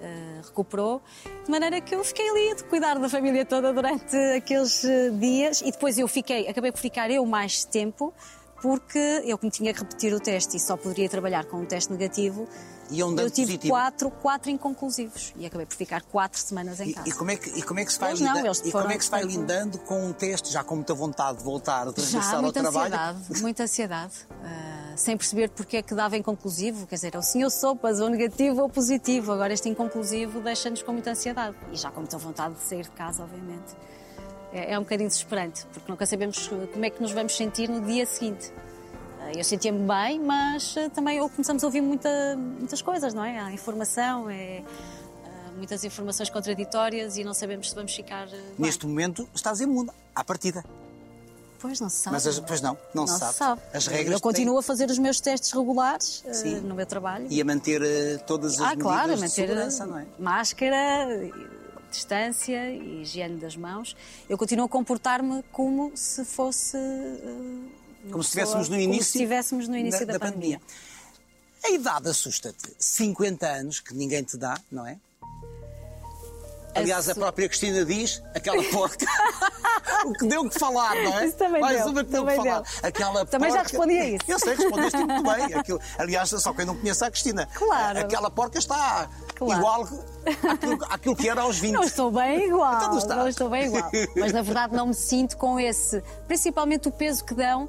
eh, recuperou, de maneira que eu fiquei ali de cuidar da família toda durante aqueles eh, dias e depois eu fiquei, acabei por ficar eu mais tempo, porque eu como tinha que repetir o teste e só poderia trabalhar com um teste negativo, E um dano eu tive positivo. quatro, quatro inconclusivos e acabei por ficar quatro semanas em E, casa. e como é que, e como é que se vai não, lidando? eles e como é que se vai lidando com um teste, já com muita vontade de voltar a regressar Já, ao muita trabalho? ansiedade, muita ansiedade. Ah, sem perceber porque é que dava inconclusivo, quer dizer, sim ou sopas, ou negativo ou positivo. Agora este inconclusivo deixa-nos com muita ansiedade e já com muita vontade de sair de casa, obviamente. É, é um bocadinho desesperante, porque nunca sabemos como é que nos vamos sentir no dia seguinte. Ah, Eu sentia-me bem, mas ah, também começamos a ouvir muita- muitas coisas, não é? Há informação, é, ah, muitas informações contraditórias e não sabemos se vamos ficar. bem. Neste momento estás imune, à partida. Pois não se sabe. Mas as- pois não, não se sabe. As regras Eu continuo a fazer os meus testes regulares no meu trabalho. E a manter eh, todas as ah, medidas claro, a de manter segurança, não é? máscara, distância e higiene das mãos. Eu continuo a comportar-me como se fosse. uma Como se estivéssemos no início, se estivéssemos no início da, pandemia. A idade assusta-te. 50 anos, que ninguém te dá, não é? Aliás, a própria Cristina diz, aquela porca. [LAUGHS] o que deu que falar, não é? Isso também Mais deu, uma que deu que falar. deu. Aquela Também já porca- respondi a isso. Eu sei, respondeste muito bem. Aquilo... Aliás, só quem não conhece a Cristina. Claro. Aquela porca está Claro. igual àquilo, àquilo que era aos 20. Não estou bem igual. Então não estou bem igual. Mas na verdade não me sinto com esse, principalmente o peso que dão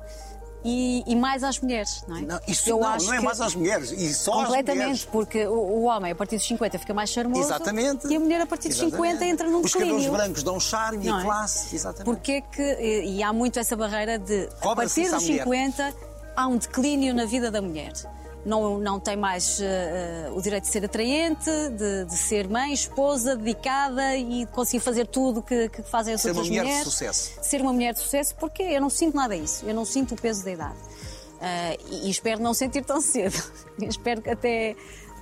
e, e mais às mulheres, não é? Não, isso Eu não, acho não é mais às mulheres. E só Completamente, porque o, o homem a partir dos 50 fica mais charmoso Exatamente. e a mulher a partir dos 50 Exatamente. entra num Os cabelos declínio. brancos dão charme Não e é? classe. Exatamente. Porque é que, e e há muito essa barreira de, a partir dos mulher. 50, há um declínio na vida da mulher. Não, não tem mais eh, o direito de ser atraente, de, de ser mãe, esposa, dedicada e de conseguir fazer tudo que, que fazem as Ser uma outras mulher de mulheres. sucesso. Ser uma mulher de sucesso, porque eu não sinto nada disso. Eu não sinto o peso da idade. Ah, e, e espero não sentir tão [LAUGHS] cedo. espero até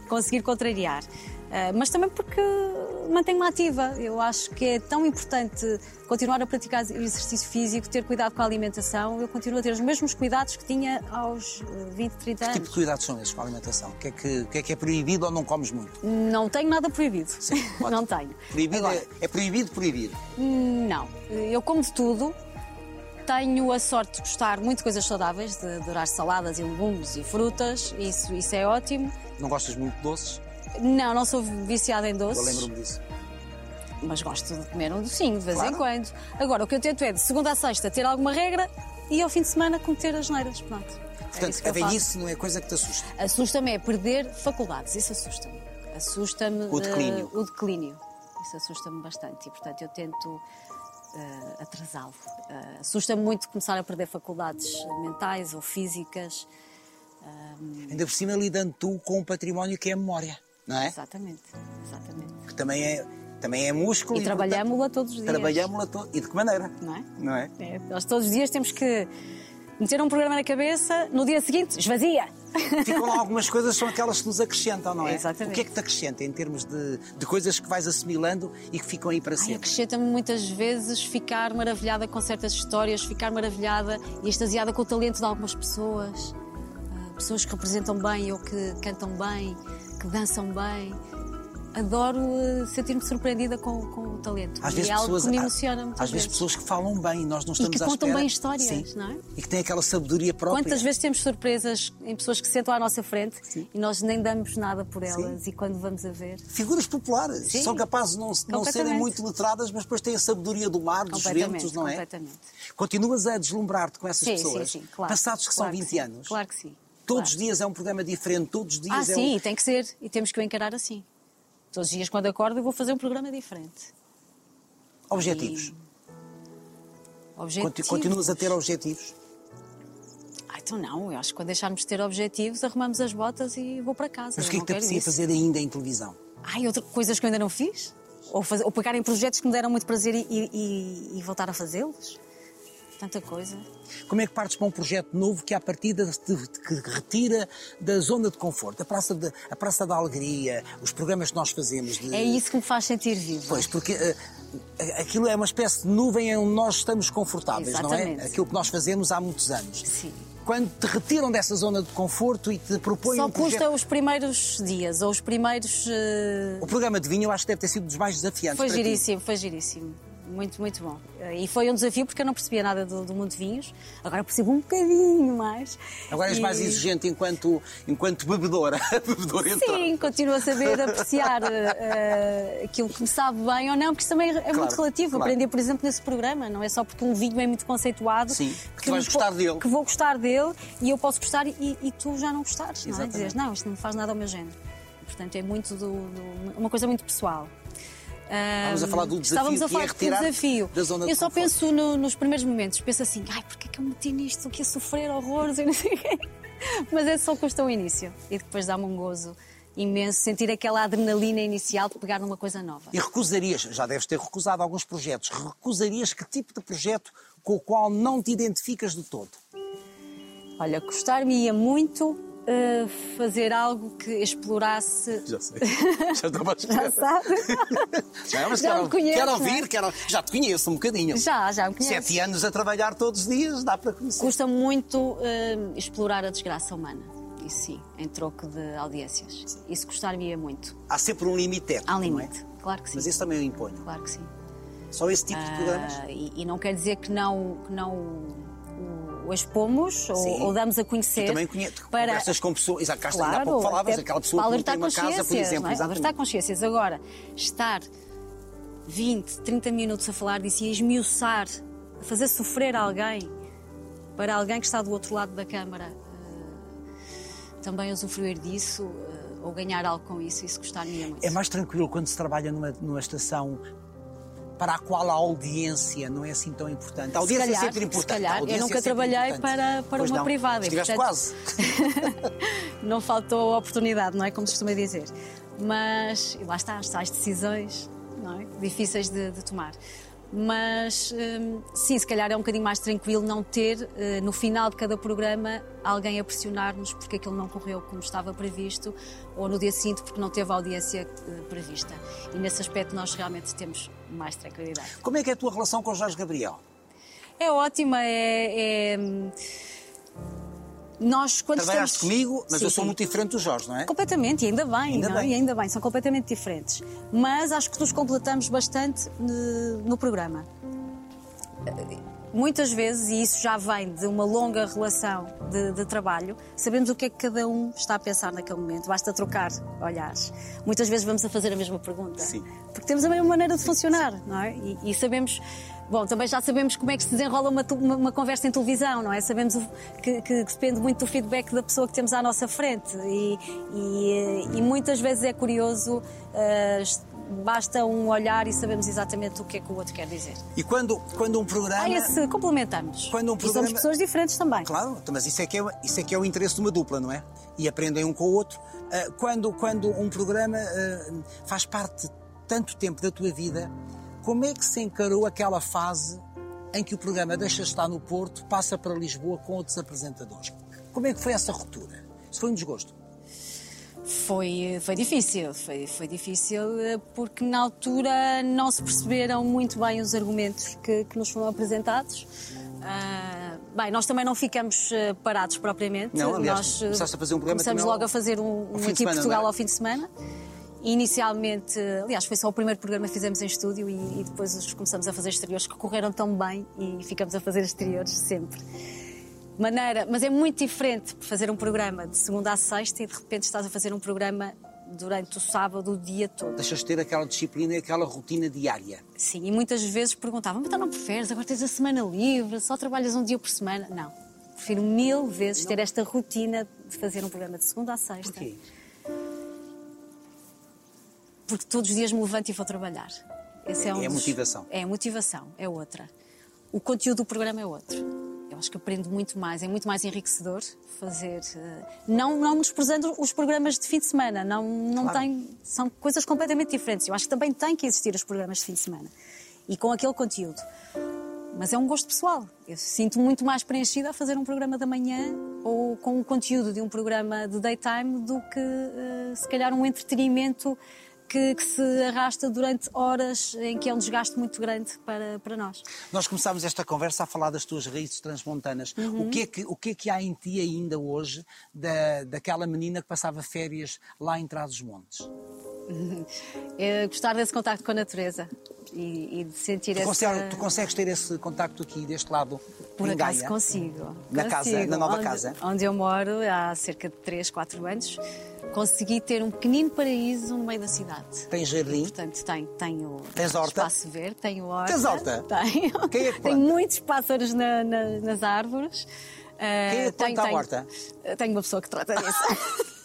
conseguir contrariar. Ah, mas também porque mantenho-me ativa. Eu acho que é tão importante continuar a praticar exercício físico, ter cuidado com a alimentação. Eu continuo a ter os mesmos cuidados que tinha aos eh, 20, 30 Que anos. tipo de cuidados são esses com a alimentação? O que é que, que, é, que é proibido ou não comes muito? Não tenho nada proibido. [LAUGHS] ótimo. não tenho. Proibido Agora, é, é proibido proibir. Não. Eu como de tudo. Tenho a sorte de gostar muito de coisas saudáveis, de adorar saladas e legumes e frutas. Isso, isso é ótimo. Não gostas muito de doces? Não, não sou viciada em Eu doces. lembro-me disso. Mas gosto de comer um docinho de vez Claro. em quando. Agora, o que eu tento é de segunda a sexta ter alguma regra e ao fim de semana cometer as neiras. Pronto. é Portanto, isso que a eu velhice não é coisa que te assusta. Assusta-me é perder faculdades, isso assusta-me. Assusta-me O declínio. eh, o declínio. Isso assusta-me bastante e, portanto, eu tento eh, atrasá-lo. Eh, assusta-me muito começar a perder faculdades mentais ou físicas. Ainda por cima lidando tu com um património que é a memória, não é? Exatamente, exatamente. Que também é, também é músculo. E trabalhámos-la todos os dias. Trabalhámos-la to- E de que maneira? Não é? Não é? É, nós todos os dias temos que meter um programa na cabeça, no dia seguinte, esvazia. Ficam lá algumas coisas, são aquelas que nos acrescentam, não é? Exatamente. O que é que te acrescenta em termos de, de coisas que vais assimilando e que ficam aí para sempre? acrescenta-me muitas vezes ficar maravilhada com certas histórias, ficar maravilhada e extasiada com o talento de algumas pessoas. Ah, pessoas que representam bem ou que cantam bem, que dançam bem. Adoro eh, sentir-me surpreendida com, com o talento. Às e vezes é algo pessoas, que me emociona muitas às vezes pessoas que falam bem, nós não E estamos que à contam espera. bem histórias, Sim. não é? E que têm aquela sabedoria própria. Quantas vezes temos surpresas em pessoas que se sentam à nossa frente Sim. e nós nem damos nada por elas e quando vamos a ver. Figuras populares, Sim. são capazes de não, não serem muito letradas, mas depois têm a sabedoria do mar, dos ventos, não é? completamente. Continuas a deslumbrar-te com essas Sim, pessoas, sim, sim, claro. passados que Claro são 20 sim, anos. Claro que sim. Todos claro. os dias é um programa diferente, todos os dias Ah, é sim, um... e tem que ser. E temos que o encarar assim. Todos os dias, quando acordo, eu vou fazer um programa diferente. objetivos. Objetivos. Conti- Continuas a ter objetivos. Ah, então não. Eu acho que quando deixarmos de ter objetivos, arrumamos as botas e vou para casa. Mas o que é que te apetecia fazer ainda em televisão? Ai, outra, coisas que eu ainda não fiz? Ou, fazer, ou pegar em projetos que me deram muito prazer e, e- e voltar a fazê-los? Tanta coisa. Como é que partes para um projeto novo que, à partida, te, que retira da zona de conforto? A Praça, de, a Praça da Alegria, os programas que nós fazemos. De... É isso que me faz sentir viva. Pois, porque eh, aquilo é uma espécie de nuvem onde nós estamos confortáveis, não é? Exatamente. Aquilo que nós fazemos há muitos anos. Sim. Quando te retiram dessa zona de conforto e te propõem Só um projeto... custa os primeiros dias, ou os primeiros. eh, O programa de vinho eu acho que deve ter sido dos mais desafiantes Foi giríssimo, foi giríssimo. Muito, muito bom. E foi um desafio porque eu não percebia nada do, do mundo de vinhos. Agora percebo um bocadinho mais. Agora és E- mais exigente enquanto, enquanto bebedora. [LAUGHS] bebedora. Sim, continuo a saber apreciar eh, aquilo que me sabe bem ou não, porque isso também é muito relativo. claro. Aprendi, por exemplo, nesse programa. Não é só porque um vinho é muito conceituado Sim, que tu vais gostar dele. Que vou gostar dele e eu posso gostar e, e tu já não gostares. Não é? Dizes, não, isto não faz nada ao meu género. Portanto, é muito do, do- uma coisa muito pessoal. Estávamos a falar do desafio, Estávamos a que é falar do retirar desafio. da zona eu só conforto. penso no- nos primeiros momentos, penso assim, ai, porque é que eu me meti nisto? Estou aqui a sofrer horrores e não sei o quê. [LAUGHS] Mas é só custa o início. E depois dá-me um gozo imenso sentir aquela adrenalina inicial de pegar numa coisa nova. E recusarias, já deves ter recusado alguns projetos, recusarias que tipo de projeto com o qual não te identificas de todo? Olha, gostar-me-ia muito eh, fazer algo que explorasse. Já sei. Já estou a [LAUGHS] Já sabe? Já, mas Já quero, me conheces, quero não é? ouvir, quero, já te conheço um bocadinho. Já, já me conheces. Sete anos a trabalhar todos os dias, dá para conhecer. Custa muito eh, explorar a desgraça humana. Isso sim, em troco de audiências. Isso gostar-me-ia muito. Há sempre um limite ético, Há um não é? limite, claro que sim. Mas isso também eu imponho. Claro que sim. Só esse tipo de programas. Ah, e, e não quer dizer que não, que não o, expomos ou, ou damos a conhecer. Tu também conheces, para... conversas com pessoas. Exato, cá está, ainda há Claro, pouco falavas, até aquela pessoa que não tem uma casa, por consciências, exemplo. não é? Alertar consciências. Agora, estar 20, 30 minutos a falar disso e a esmiuçar, a fazer sofrer alguém para alguém que está do outro lado da câmara eh, também usufruir disso eh, ou ganhar algo com isso, isso gostar-me muito. É mais tranquilo quando se trabalha numa, numa estação para a qual a audiência não é assim tão importante. A audiência calhar, é sempre se importante. calhar. a Eu nunca é trabalhei importante. para- para Pois uma não. privada, Estiveste portanto- quase. [LAUGHS] não faltou oportunidade, não é? Como se costuma dizer. Mas e lá está, as tais decisões não é? difíceis de, de tomar. Mas hum, sim, se calhar é um bocadinho mais tranquilo não ter eh, no final de cada programa alguém a pressionar-nos porque aquilo não correu como estava previsto ou no dia seguinte porque não teve a audiência eh, prevista. E nesse aspecto nós realmente temos mais tranquilidade. Como é que é a tua relação com o Jorge Gabriel? É ótima, é. é, hum, nós quando Trabalhaste estamos... comigo, mas Sim, eu sou sim. muito diferente do Jorge, não é? Completamente, e ainda bem, Ainda não? é? bem. E ainda bem, são completamente diferentes. Mas acho que nos completamos bastante eh, no programa. Muitas vezes, e isso já vem de uma longa relação de, de trabalho, sabemos o que é que cada um está a pensar naquele momento. Basta trocar olhares. Muitas vezes vamos a fazer a mesma pergunta. Sim. Porque temos a mesma maneira de funcionar, não é? E, e sabemos. Bom, também já sabemos como é que se desenrola uma, uma- uma conversa em televisão, não é? Sabemos o- que, que- depende muito do feedback da pessoa que temos à nossa frente. E, e, eh, e muitas vezes é curioso, eh, basta um olhar e sabemos exatamente o que é que o outro quer dizer. E quando, quando um programa. Ah, esse complementamos. Quando um E somos programa- pessoas diferentes também. Claro, então, mas isso é, que é, isso é que é o interesse de uma dupla, não é? E aprendem um com o outro. Ah, Quando, quando um programa ah, faz parte tanto tempo da tua vida, como é que se encarou aquela fase em que o programa deixa de estar no Porto, passa para Lisboa com outros apresentadores? Como é que foi essa ruptura? Isso foi um desgosto. Foi, foi difícil, foi, foi difícil eh, porque na altura não se perceberam muito bem os argumentos que, que nos foram apresentados. Ah, bem, nós também não ficamos eh, parados propriamente. Não, aliás, nós eh, começaste a fazer um programa Começamos logo a fazer um, um aqui Portugal é? ao fim de semana. Inicialmente, aliás, foi só o primeiro programa que fizemos em estúdio e, e depois os começamos a fazer exteriores que correram tão bem e ficamos a fazer exteriores sempre maneira, mas é muito diferente fazer um programa de segunda a sexta e de repente estás a fazer um programa durante o sábado o dia todo. Deixas de ter aquela disciplina e aquela rotina diária. Sim, e muitas vezes perguntavam, mas então não preferes, agora tens a semana livre, só trabalhas um dia por semana. Não, prefiro mil vezes ter esta rotina de fazer um programa de segunda a sexta. Porquê? Porque todos os dias me levanto e vou trabalhar. Esse É um a dos- motivação. É a motivação, é outra. O conteúdo do programa é outro. Eu acho que aprendo muito mais, é muito mais enriquecedor fazer. eh, Não, não desprezando os programas de fim de semana, não, não Claro. tem, são coisas completamente diferentes. Eu acho que também tem que existir os programas de fim de semana e com aquele conteúdo. Mas é um gosto pessoal. Eu sinto muito mais preenchida a fazer um programa da manhã ou com o conteúdo de um programa de daytime do que, eh, se calhar, um entretenimento que, que se arrasta durante horas em que é um desgaste muito grande para, para nós. Nós começámos esta conversa a falar das tuas raízes transmontanas. Uhum. O, que é que, o que é que há em ti ainda hoje da, daquela menina que passava férias lá em Trás-os-Montes? [LAUGHS] É gostar desse contacto com a natureza e, e de sentir Tu, essa... tu consegues ter esse contacto aqui deste lado? Por acaso Gaia? consigo. Na casa, Consigo. na nova onde, casa? Onde eu moro há cerca de 3, 4 anos, consegui ter um pequenino paraíso no meio da cidade. Tens jardim? Portanto, tenho, tenho Tens horta? espaço verde, tenho horta. Tens horta? Tenho. Quem é que [LAUGHS] tenho muitos pássaros na- na- nas árvores. Ah, Quem é que tenho, planta a tenho- horta? Tenho uma pessoa que trata disso. [LAUGHS]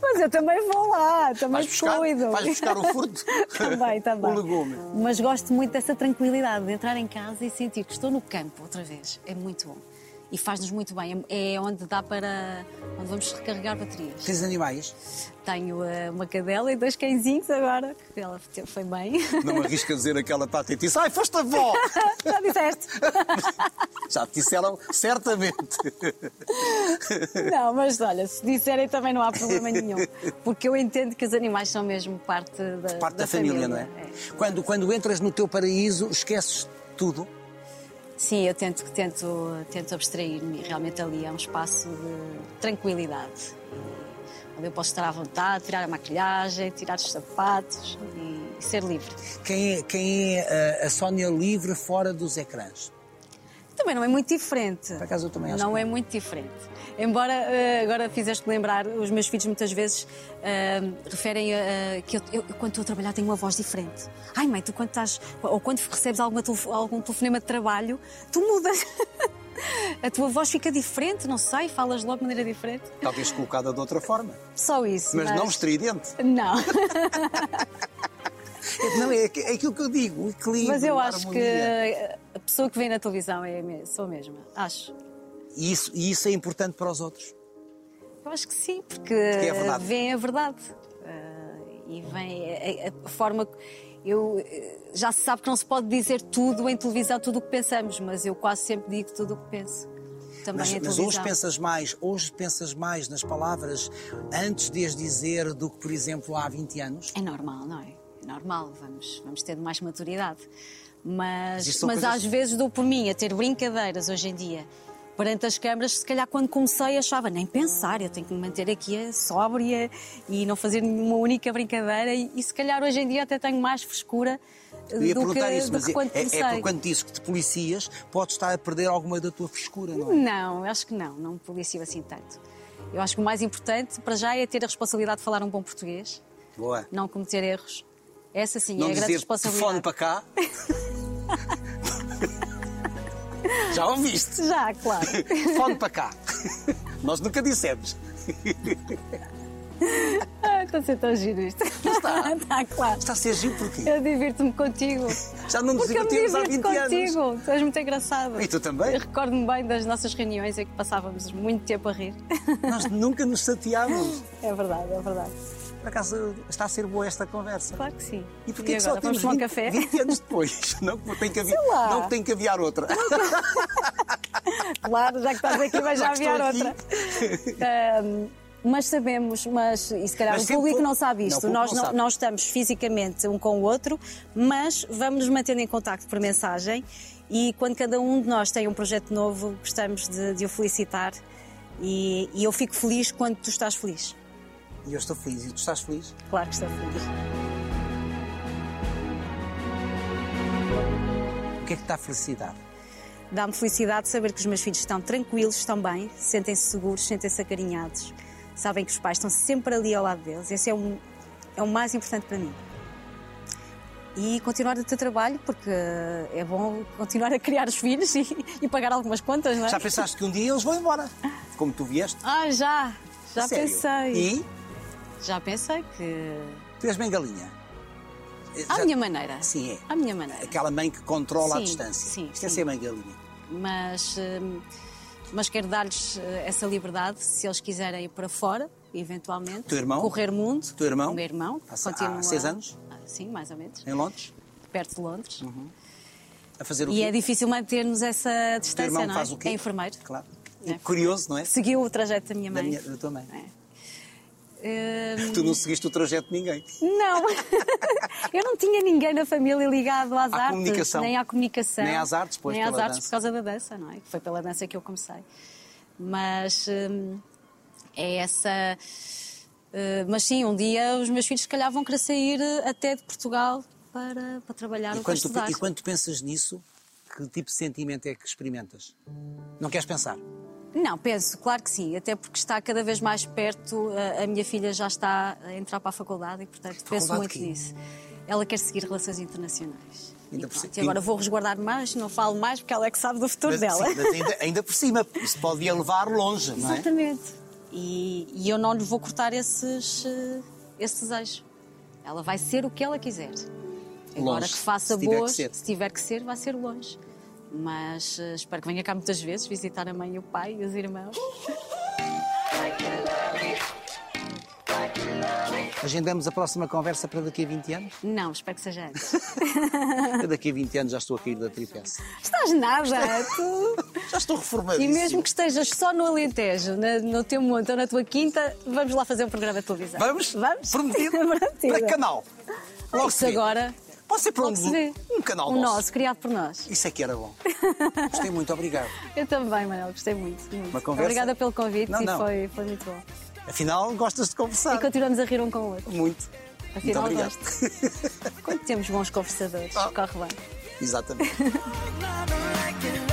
Mas eu também vou lá, também Vais buscar, cuido. vais buscar o fruto? [LAUGHS] também, também. O legume. Mas gosto muito dessa tranquilidade de entrar em casa e sentir que estou no campo outra vez. É muito bom. E faz-nos muito bem. É onde dá para. onde vamos recarregar baterias. Tens animais? Tenho eh, uma cadela e dois cãezinhos agora, que ela foi bem. Não me arrisca dizer aquela patetice. Ai, foste avó! [LAUGHS] Já disseste? [LAUGHS] Já te disseram certamente. Não, mas olha, se disserem também não há problema nenhum. Porque eu entendo que os animais são mesmo parte da, Parte da, família, não é? Quando, quando entras no teu paraíso, esqueces tudo. Sim, eu tento, tento, tento abstrair-me. Realmente ali é um espaço de tranquilidade. Onde eu posso estar à vontade, tirar a maquilhagem, tirar os sapatos e ser livre. Quem é, quem é a, Sónia livre fora dos ecrãs? Também não é muito diferente. Por acaso eu também acho Não que é muito diferente. Embora eh, agora fizeste lembrar, os meus filhos muitas vezes eh, referem a, a- que eu, eu, quando estou a trabalhar tenho uma voz diferente. Ai mãe, tu quando estás. Ou quando recebes alguma algum telefonema de trabalho, tu mudas. [LAUGHS] a tua voz fica diferente, não sei, falas logo de maneira diferente. Talvez colocada de outra forma. Só isso. Mas não estridente. Não. [LAUGHS] Não, é, é aquilo que eu digo, o equilíbrio. Mas eu acho que a pessoa que vem na televisão é a sou a mesma. Acho. E isso, e isso é importante para os outros. Eu acho que sim, porque, é verdade. vem a verdade. Ah, e vem a, a- forma. Eu, eh, já se sabe que não se pode dizer tudo em televisão, tudo o que pensamos, mas eu quase sempre digo tudo o que penso. Também Mas, em mas televisão. hoje pensas mais, hoje pensas mais nas palavras antes de as dizer do que, por exemplo, há 20 anos? É normal, não é? É normal, vamos, vamos ter mais maturidade. Mas, mas coisas- às vezes dou por mim a ter brincadeiras hoje em dia. Perante as câmaras, se calhar quando comecei achava nem pensar, eu tenho que me manter aqui a sóbria e não fazer nenhuma única brincadeira. E, e se calhar hoje em dia até tenho mais frescura Eu ia do perguntar que, isso, mas é, quando é, é comecei. porque quando dizes que te policias, podes estar a perder alguma da tua frescura, não é? Não, acho que não, não me policio assim tanto. Eu acho que o mais importante para já é ter a responsabilidade de falar um bom português, Boa. não cometer erros. Essa sim Não é a grande dizer telefone responsabilidade. para cá. [LAUGHS] Já ouviste? Já, claro. [LAUGHS] Telefone para cá. Nós nunca dissemos. Ah, Está a ser tão giro isto. está. [LAUGHS] Está, claro. Está a ser giro porquê? Eu divirto-me contigo. Já não nos divertimos há 20 divirto anos. contigo. Tu és muito engraçado. E tu também? Eu recordo-me bem das nossas reuniões em que passávamos muito tempo a rir. Nós nunca nos chateámos. É verdade, é verdade. Por acaso está a ser boa esta conversa. Claro que sim. E porquê que só temos Vamos 20, tomar um café? 20 anos depois? [LAUGHS] Não que tem que, haver, não que tem que aviar outra. [LAUGHS] Claro, já que estás aqui, vais já aviar outra. [LAUGHS] Ahm, mas sabemos, mas e se calhar Mas o público foi- não sabe Não, isto. público Nós não não, sabe. não estamos fisicamente um com o outro, mas vamos nos mantendo em contacto por mensagem e quando cada um de nós tem um projeto novo, gostamos de, de o felicitar e, e eu fico feliz quando tu estás feliz. E eu estou feliz. E tu estás feliz? Claro que estou feliz. O que é que a felicidade? Dá-me felicidade saber que os meus filhos estão tranquilos, estão bem, sentem-se seguros, sentem-se acarinhados, sabem que os pais estão sempre ali ao lado deles. Esse é o, é o mais importante para mim. E continuar o teu trabalho, porque é bom continuar a criar os filhos e, e pagar algumas contas, não é? Já pensaste que um dia eles vão embora? Como tu vieste? Ah, já! Já Sério? pensei. E Já pensei que. tu és bem galinha? À Já- minha maneira. Sim, é. À minha maneira. Aquela mãe que controla a Sim, distância. sim, Isto é sim. ser mãe galinha. mas, hum, mas quero dar-lhes eh, essa liberdade se eles quiserem ir para fora, eventualmente. Teu irmão? Correr mundo. Teu irmão? O meu irmão. Há- continua- há seis anos? Ah, Sim, mais ou menos. Em Londres? Perto de Londres. A fazer o E quê? é difícil mantermos essa O teu distância, irmão não é? faz o quê? É enfermeiro. Claro. É. Curioso, não é? Seguiu o trajeto da minha Da, mãe. minha, da tua mãe. É. Hum, Tu não seguiste o trajeto de ninguém. Não, [LAUGHS] eu não tinha ninguém na família ligado às À artes, comunicação. nem à comunicação, Nem às artes, pois, nem às artes dança. por causa da dança, não é? Foi pela dança que eu comecei. Mas hum, é essa. uh, mas sim, um dia os meus filhos se calhar vão querer sair uh, até de Portugal para, para trabalhar E ou para tu, estudar. e quando tu pensas nisso, que tipo de sentimento é que experimentas? Não queres pensar? Não, penso, claro que sim, até porque está cada vez mais perto, a, a minha filha já está a entrar para a faculdade e, portanto, penso Faculdade muito de quê? nisso. Ela quer seguir relações internacionais. E, Ainda por pronto, e agora vou resguardar mais, não falo mais, porque ela é que sabe do futuro Mas, dela. sim, mas ainda, ainda por cima, isso pode levar longe, não é? Exatamente. E, e eu não lhe vou cortar esses, eh, esse desejo. Ela vai ser o que ela quiser. Agora Longe, que faça boas, se tiver que ser, vai ser longe. Mas eh, espero que venha cá muitas vezes visitar a mãe e o pai e os irmãos. Agendamos a próxima conversa para daqui a 20 anos? Não, espero que seja antes. [LAUGHS] Daqui a 20 anos já estou a cair da tripece. Estás nada, tu. Já estou E reformadíssimo. mesmo que estejas só no Alentejo, na- no teu monte ou na tua quinta, vamos lá fazer um programa de televisão. Vamos? Vamos? Prometido? [LAUGHS] Prometido. Para canal? Logo Isso agora. Ser para um, canal O nosso. nosso, criado por nós. Isso é que era bom. Gostei muito, obrigado. [LAUGHS] Eu também, Manel, gostei muito. muito. Uma conversa- Obrigada pelo convite Não, e não. Foi, foi muito bom. Afinal, gostas de conversar. E continuamos a rir um com o outro. Muito. Afinal, muito obrigado. gosto. [LAUGHS] Quando temos bons conversadores, Ah. corre bem. Exatamente. [LAUGHS]